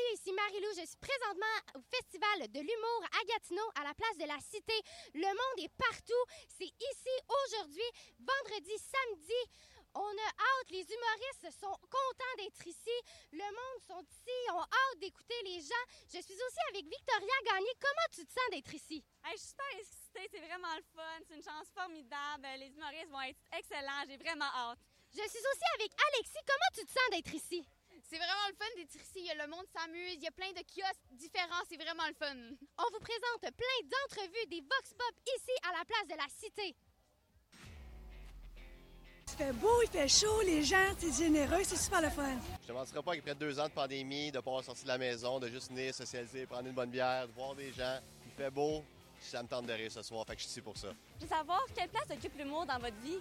Salut, ici Marilou. Je suis présentement au Festival de l'humour à Gatineau, à la place de la Cité. Le monde est partout. C'est ici aujourd'hui, vendredi, samedi. On a hâte, les humoristes sont contents d'être ici. Le monde sont ici, ont hâte d'écouter les gens. Je suis aussi avec Victoria Gagné. Comment tu te sens d'être ici? Hey, je suis super excitée, c'est vraiment le fun. C'est une chance formidable. Les humoristes vont être excellents. J'ai vraiment hâte. Je suis aussi avec Alexis. Comment tu te sens d'être ici? C'est vraiment le fun d'être ici. Le monde s'amuse. Il y a plein de kiosques différents. C'est vraiment le fun. On vous présente plein d'entrevues des Vox Pop ici à la place de la Cité. Il fait beau, il fait chaud, les gens, c'est généreux, c'est super le fun. Je te mentirais pas qu'après deux ans de pandémie, de ne pas avoir sorti de la maison, de juste venir socialiser, prendre une bonne bière, de voir des gens, il fait beau, ça me tente de rire ce soir, fait que je suis ici pour ça. Je veux savoir quelle place occupe l'humour dans votre vie?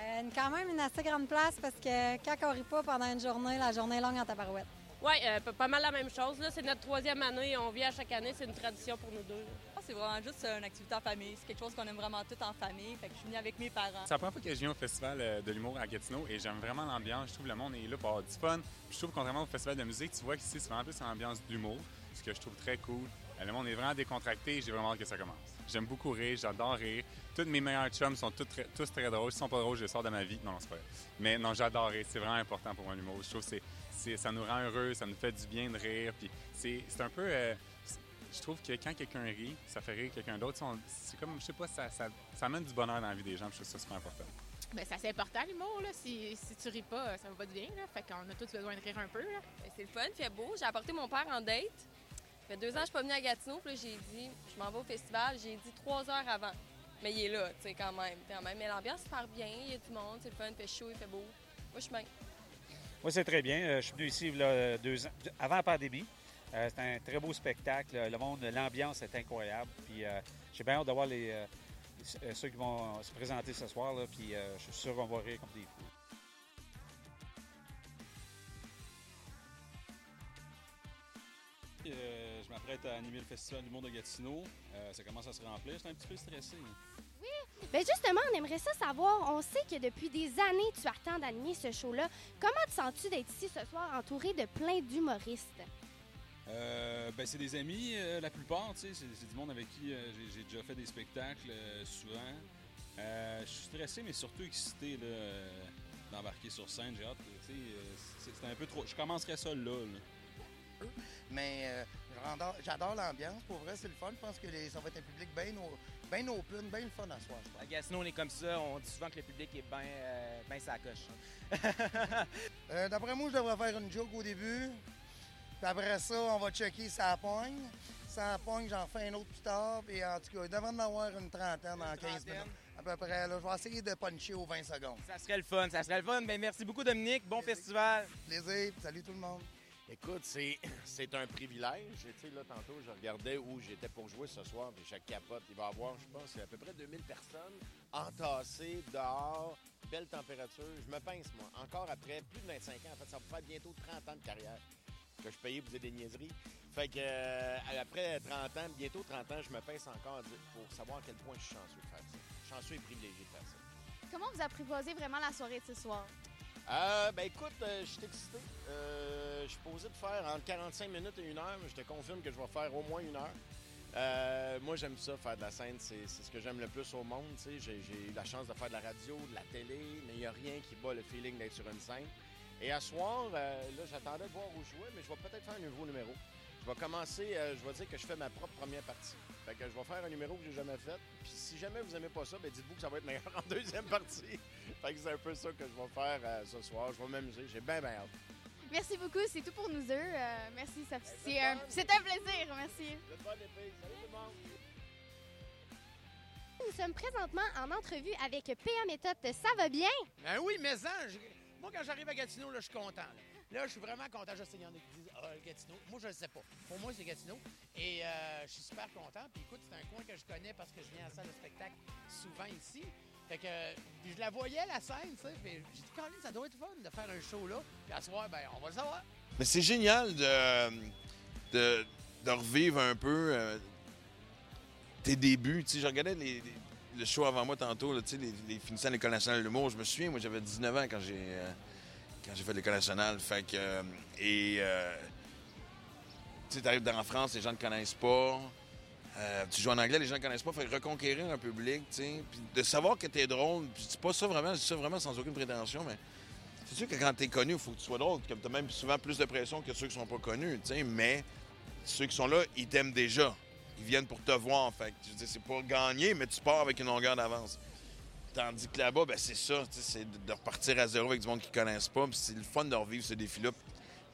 Euh, quand même une assez grande place parce que quand on rit pas pendant une journée, la journée est longue en tabarouette. Oui, euh, pas mal la même chose. Là. C'est notre troisième année. On vit à chaque année. C'est une tradition pour nous deux. C'est vraiment juste une activité en famille. C'est quelque chose qu'on aime vraiment tout en famille. Fait que je suis venue avec mes parents. C'est la première fois que je viens au festival euh, de l'humour à Gatineau et j'aime vraiment l'ambiance. Je trouve que le monde est là pour avoir du fun. Puis je trouve contrairement au festival de musique, tu vois qu'ici c'est vraiment plus une ambiance d'humour, ce que je trouve très cool. Euh, Le monde est vraiment décontracté et j'ai vraiment hâte que ça commence. J'aime beaucoup rire, j'adore rire. Tous mes meilleurs chums sont tous très, tous très drôles. S'ils sont pas drôles, je les sors de ma vie. Non, c'est pas vrai. Mais non, j'adore rire. C'est vraiment important pour moi l'humour. Je trouve que c'est, ça nous rend heureux, ça nous fait du bien de rire. Puis c'est, un peu. euh, je trouve que quand quelqu'un rit, ça fait rire quelqu'un d'autre. C'est comme, je sais pas, ça, ça, ça amène du bonheur dans la vie des gens. Je trouve ça super important. Ben, ça c'est important l'humour là. Si, si tu ris pas, ça va pas de bien là. Fait qu'on a tous besoin de rire un peu là. Ben, C'est le fun, fait beau. J'ai apporté mon père en date. Deux ans que je suis pas venue à Gatineau. Puis j'ai dit, je m'en vais au festival. J'ai dit trois heures avant. Mais il est là, tu sais, quand même. quand même. Mais l'ambiance super bien. Il y a du monde, c'est le fun. Il fait chaud, il fait beau. Moi, je suis bien. Moi, c'est très bien. Euh, Je suis venu ici deux ans, avant la pandémie. Euh, c'est un très beau spectacle. Le monde, l'ambiance est incroyable. Puis euh, j'ai bien hâte de voir les, euh, ceux qui vont se présenter ce soir. Puis je suis sûr qu'on va rire comme des fous. Je à animer le Festival du monde de Gatineau. Euh, ça commence à se remplir. J'étais un petit peu stressé. Ben justement, on aimerait ça savoir. On sait que depuis des années, tu attends d'animer ce show-là. Comment te sens-tu d'être ici ce soir entouré de plein d'humoristes? Euh, ben, c'est des amis, euh, la plupart. tu sais, C'est c'est du monde avec qui j'ai- déjà fait des spectacles souvent. Je suis stressé, mais surtout excité d'embarquer sur scène. J'ai hâte. c'est c'est un peu trop. Je commencerai ça là. là. Mais euh, j'adore- l'ambiance. Pour vrai, c'est le fun. Je pense que les- ça va être un public bien bien open, bien le fun à soir. À Gatineau, on est comme ça. On dit souvent que le public est bien euh, ben sa coche. Euh, D'après moi, je devrais faire une joke au début. Puis après ça, on va checker sa pogne. Ça pogne, j'en fais un autre plus tard. Puis en tout cas, il devrait en avoir une trentaine en 15 minutes. À peu près. Là, je vais essayer de puncher aux 20 secondes. Ça serait le fun, ça serait le fun. Ben, merci beaucoup, Dominique. Bon festival. Plaisir. Salut tout le monde. Écoute, c'est, un privilège. Tu sais, là, tantôt, je regardais où j'étais pour jouer ce soir, puis chaque capote, il va y avoir, je pense, à peu près 2000 personnes entassées dehors, belle température. Je me pince, moi, encore après plus de 25 ans. En fait, ça va faire bientôt 30 ans de carrière que je payais pour des niaiseries. Fait que, euh, après 30 ans, bientôt 30 ans, je me pince encore pour savoir à quel point je suis chanceux de faire ça. Chanceux et privilégié de faire ça. Comment vous apprivoisez vraiment la soirée de ce soir? Euh, ben écoute, euh, je suis excité. Euh, je suis posé de faire entre 45 minutes et une heure, mais je te confirme que je vais faire au moins une heure. Euh, moi, j'aime ça, faire de la scène. C'est ce que j'aime le plus au monde. J'ai eu la chance de faire de la radio, de la télé, mais il n'y a rien qui bat le feeling d'être sur une scène. Et à soir, là, j'attendais de voir où jouer, mais je vais peut-être faire un nouveau numéro. Je vais commencer, euh, je vais dire que je fais ma propre première partie. Fait que je vais faire un numéro que j'ai jamais fait. Puis si jamais vous aimez pas ça, ben dites-vous que ça va être meilleur en deuxième partie. fait que c'est un peu ça que je vais faire euh, ce soir. Je vais m'amuser. J'ai bien, bien hâte. Merci beaucoup, c'est tout pour nous deux. Euh, merci, ça- c'est un, c'est un plaisir. Merci. Bonne épée. Salut tout le monde. Nous sommes présentement en entrevue avec PA Méthode. Ça va bien? Ben oui, mais ça, je- moi, quand j'arrive à Gatineau, là, je suis content. Là. Là, je suis vraiment content. Je sais, il y en a qui disent Ah, Gatineau. Moi, je ne sais pas. Pour moi, c'est Gatineau. Et euh, je suis super content. Puis écoute, c'est un coin que je connais parce que je viens à la salle de spectacle souvent ici. Fait que, je la voyais, la scène, tu sais. Puis j'ai dit, Colin, ça doit être fun de faire un show là. Puis à soir, ben, on va le savoir. Mais c'est génial de, de, revivre un peu euh, tes débuts. Tu sais, je regardais les, le show avant moi tantôt, les, les finissants de l'École nationale de l'humour. Je me souviens, moi, j'avais 19 ans quand j'ai euh, quand j'ai fait l'École nationale. Fait que, euh, et euh, tu arrives dans la France, les gens ne connaissent pas. Euh, tu joues en anglais, les gens ne connaissent pas. Fait reconquérir un public, tu sais. De savoir que tu es drôle, puis c'est pas ça vraiment, je dis ça vraiment sans aucune prétention, mais c'est sûr que quand tu es connu, il faut que tu sois drôle. Comme tu as même souvent plus de pression que ceux qui sont pas connus, tu sais. Mais ceux qui sont là, ils t'aiment déjà. Ils viennent pour te voir. Fait que, je c'est pas gagner, mais tu pars avec une longueur d'avance. Tandis que là-bas, ben, c'est ça, c'est de- repartir à zéro avec du monde qui ne connaissent pas. C'est le fun de revivre ce défi-là.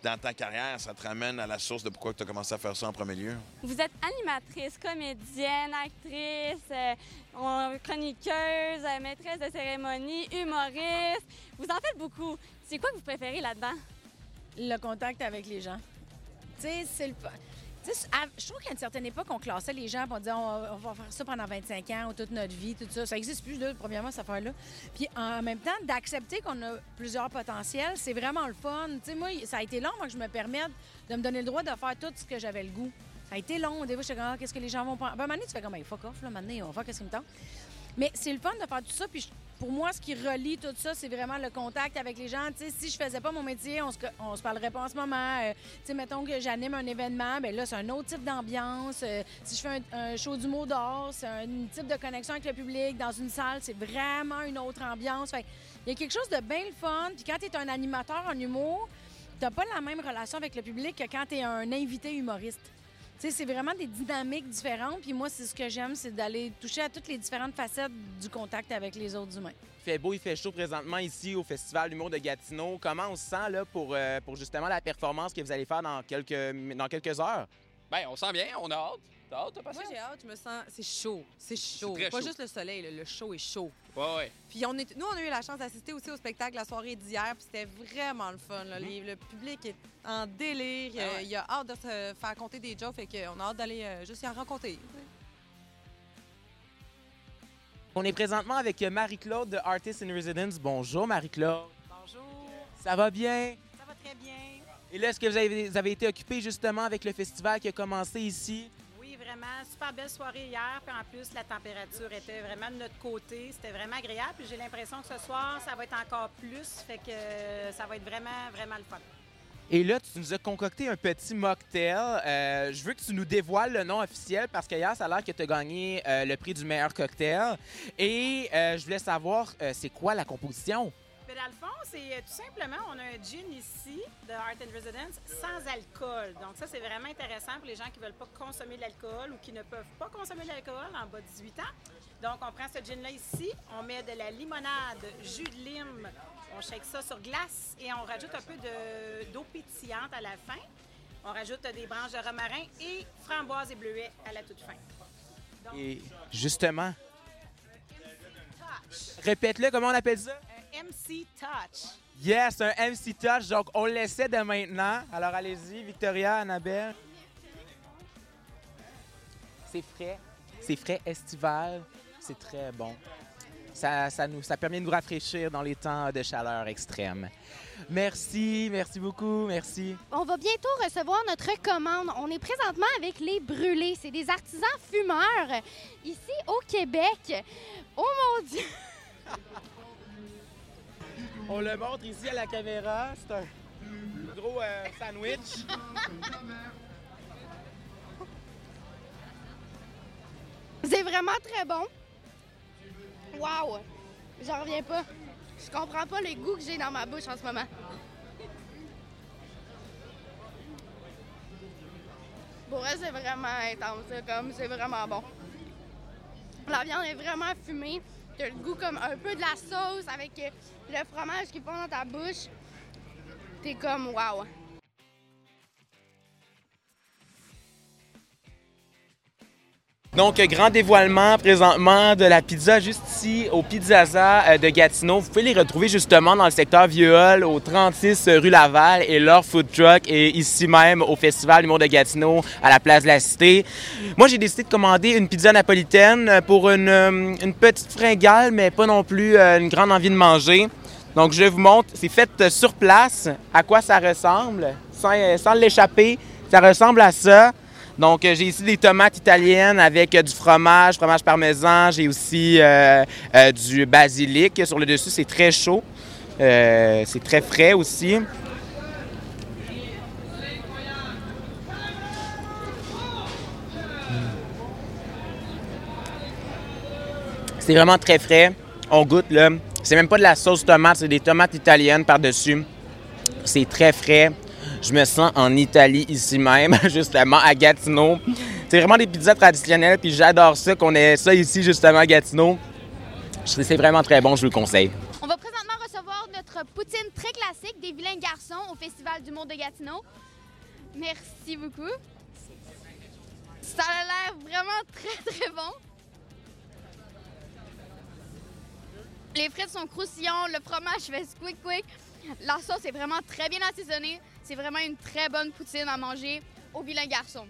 Dans ta carrière, ça te ramène à la source de pourquoi tu as commencé à faire ça en premier lieu. Vous êtes animatrice, comédienne, actrice, euh, on- chroniqueuse, euh, maîtresse de cérémonie, humoriste. Vous en faites beaucoup. C'est quoi que vous préférez là-dedans? Le contact avec les gens. Tu sais, c'est le. Je trouve qu'à une certaine époque, on classait les gens, on disait on, va faire ça pendant 25 ans ou toute notre vie, tout ça. Ça n'existe plus, premièrement, cette affaire-là. Puis en même temps, d'accepter qu'on a plusieurs potentiels, c'est vraiment le fun. Tu sais, moi, ça a été long avant que je me permette de me donner le droit de faire tout ce que j'avais le goût. Ça a été long. Au début, j'étais comme, Ah, qu'est-ce que les gens vont prendre? Ben, à tu fais comme, Hey, fuck off, là, maintenant, on va faire qu'est-ce qu'ils me tente. Mais c'est le fun de faire tout ça. Puis je- pour moi, ce qui relie tout ça, c'est vraiment le contact avec les gens. Si je faisais pas mon métier, on se, on se parlerait pas en ce moment. Euh, mettons que j'anime un événement, ben là, c'est un autre type d'ambiance. Euh, si je fais un, show d'humour dehors, c'est un type de connexion avec le public. Dans une salle, c'est vraiment une autre ambiance. Il y a quelque chose de bien le fun. Puis quand tu es un animateur en humour, t'as pas la même relation avec le public que quand tu es un invité humoriste. Sais, c'est vraiment des dynamiques différentes. Puis moi, c'est ce que j'aime, c'est d'aller toucher à toutes les différentes facettes du contact avec les autres humains. Il fait beau, il fait chaud présentement ici au Festival d'humour de Gatineau. Comment on se sent là, pour, euh, pour justement la performance que vous allez faire dans quelques, dans quelques heures? Ben, on sent bien, on a hâte. T'as hâte, t'as Moi, j'ai hâte, je me sens. C'est chaud. C'est chaud. très Pas chaud. juste le soleil, là, le chaud est chaud. Ouais, ouais. Puis on est, nous, on a eu la chance d'assister aussi au spectacle la soirée d'hier, puis c'était vraiment le fun. là. Les- Le public est en délire. Ah ouais. euh, Il a hâte de se faire compter des jokes, fait qu'on a hâte d'aller euh, juste y en rencontrer. On est présentement avec Marie-Claude de Artist in Residence. Bonjour Marie-Claude. Bonjour. Ça va bien? Ça va très bien. Et là, est-ce que vous avez, vous avez été occupé justement avec le festival qui a commencé ici? Vraiment, super belle soirée hier. Puis en plus, la température était vraiment de notre côté. C'était vraiment agréable. Puis j'ai l'impression que ce soir, ça va être encore plus. Fait que euh, ça va être vraiment, vraiment le fun. Et là, tu nous as concocté un petit mocktail. Euh, je veux que tu nous dévoiles le nom officiel parce qu'hier, ça a l'air que tu as gagné euh, le prix du meilleur cocktail. Et je voulais savoir, c'est quoi la composition? Mais dans le fond, c'est euh, tout simplement, on a un gin ici de Art and Residence sans alcool. Donc ça, c'est vraiment intéressant pour les gens qui ne veulent pas consommer de l'alcool ou qui ne peuvent pas consommer de l'alcool en bas de 18 ans. Donc on prend ce gin-là ici, on met de la limonade, jus de lime, on shake ça sur glace et on rajoute un peu de- d'eau pétillante à la fin. On rajoute des branches de romarin et framboises et bleuets à la toute fin. Donc, Et justement, répète-le, comment on appelle ça? MC touch. Yes, un MC Touch. Donc, on l'essaie de maintenant. Alors, allez-y, Victoria, Annabelle. C'est frais. C'est frais estival. C'est très bon. Ça, ça, nous, ça permet de nous rafraîchir dans les temps de chaleur extrême. Merci, merci beaucoup, merci. On va bientôt recevoir notre commande. On est présentement avec les brûlés. C'est des artisans fumeurs ici au Québec. Oh mon Dieu! On le montre ici à la caméra. C'est un gros euh, sandwich. C'est vraiment très bon. Wow! J'en reviens pas. Je comprends pas le goût que j'ai dans ma bouche en ce moment. Pour vrai, c'est vraiment intense. Comme c'est vraiment bon. La viande est vraiment fumée. T'as le goût comme un peu de la sauce avec euh, le fromage qui fond dans ta bouche. T'es comme wow. Donc, grand dévoilement présentement de la pizza juste ici au Pizzaza euh, de Gatineau. Vous pouvez les retrouver justement dans le secteur Vieux-Hall au 36 rue Laval et leur food truck est ici même au Festival Humour de Gatineau à la place de la Cité. Moi, j'ai décidé de commander une pizza napolitaine pour une, euh, une petite fringale, mais pas non plus euh, une grande envie de manger. Donc, je vous montre, c'est fait euh, sur place, à quoi ça ressemble, euh, sans l'échapper. Ça ressemble à ça. Donc, euh, j'ai ici des tomates italiennes avec euh, du fromage, fromage parmesan. J'ai aussi euh, du basilic. Sur le dessus, c'est très chaud. C'est très frais aussi. C'est vraiment très frais. On goûte là. C'est même pas de la sauce tomate, c'est des tomates italiennes par-dessus. C'est très frais. Je me sens en Italie ici même, justement à Gatineau. C'est vraiment des pizzas traditionnelles, puis j'adore ça qu'on ait ça ici justement à Gatineau. C'est vraiment très bon, je vous le conseille. On va présentement recevoir notre poutine très classique des vilains garçons au Festival du Monde de Gatineau. Merci beaucoup. Ça a l'air vraiment très très bon. Les frites sont croustillantes, le fromage fait squick quick. La sauce est vraiment très bien assaisonnée. C'est vraiment une très bonne poutine à manger au vilain garçon.